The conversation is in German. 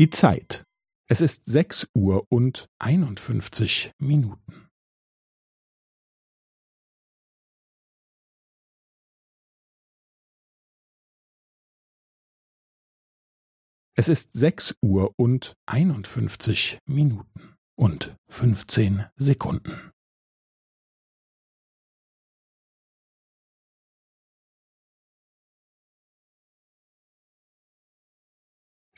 Die Zeit. Es ist sechs Uhr und einundfünfzig Minuten. Es ist sechs Uhr und einundfünfzig Minuten und fünfzehn Sekunden.